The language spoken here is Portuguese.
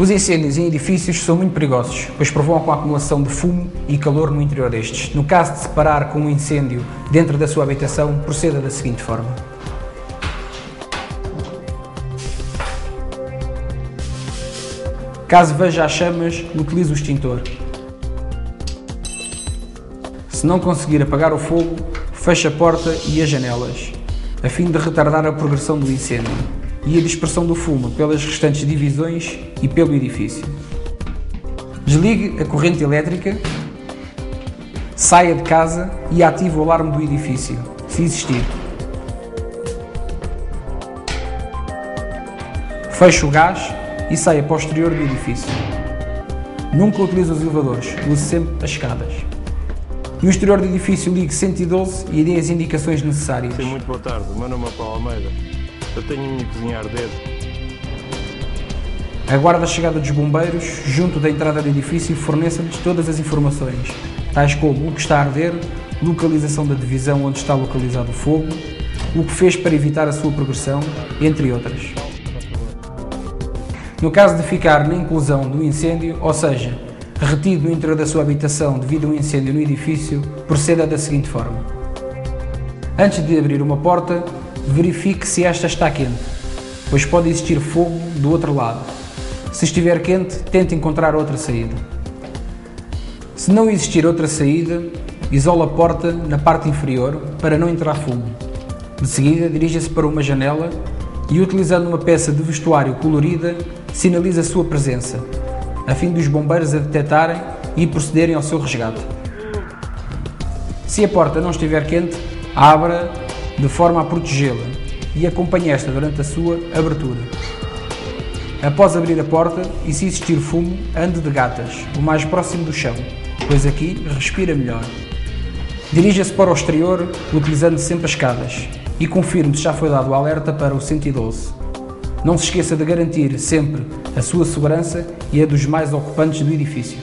Os incêndios em edifícios são muito perigosos, pois provocam a acumulação de fumo e calor no interior destes. No caso de se parar com um incêndio dentro da sua habitação, proceda da seguinte forma. Caso veja as chamas, utilize o extintor. Se não conseguir apagar o fogo, feche a porta e as janelas, a fim de retardar a progressão do incêndio e a dispersão do fumo pelas restantes divisões e pelo edifício. Desligue a corrente elétrica, saia de casa e ative o alarme do edifício, se existir. Feche o gás e saia para o exterior do edifício. Nunca utilize os elevadores, use sempre as escadas. No exterior do edifício, ligue 112 e dê as indicações necessárias. Sim, muito boa tarde. O meu nome é Paulo Almeida. Eu tenho a minha cozinha a arder. Aguarde a chegada dos bombeiros junto da entrada do edifício e forneça-lhes todas as informações, tais como o que está a arder, localização da divisão onde está localizado o fogo, o que fez para evitar a sua progressão, entre outras. No caso de ficar na inclusão do incêndio, ou seja, retido no interior da sua habitação devido a um incêndio no edifício, proceda da seguinte forma. Antes de abrir uma porta, verifique se esta está quente, pois pode existir fogo do outro lado. Se estiver quente, tente encontrar outra saída. Se não existir outra saída, isole a porta na parte inferior para não entrar fumo. De seguida, dirija-se para uma janela e, utilizando uma peça de vestuário colorida, sinaliza a sua presença, a fim dos bombeiros a detectarem e procederem ao seu resgate. Se a porta não estiver quente, abra de forma a protegê-la e acompanhe esta durante a sua abertura. Após abrir a porta e se existir fumo, ande de gatas, o mais próximo do chão, pois aqui respira melhor. Dirija-se para o exterior, utilizando sempre as escadas, e confirme se já foi dado o alerta para o 112. Não se esqueça de garantir sempre a sua segurança e a dos mais ocupantes do edifício.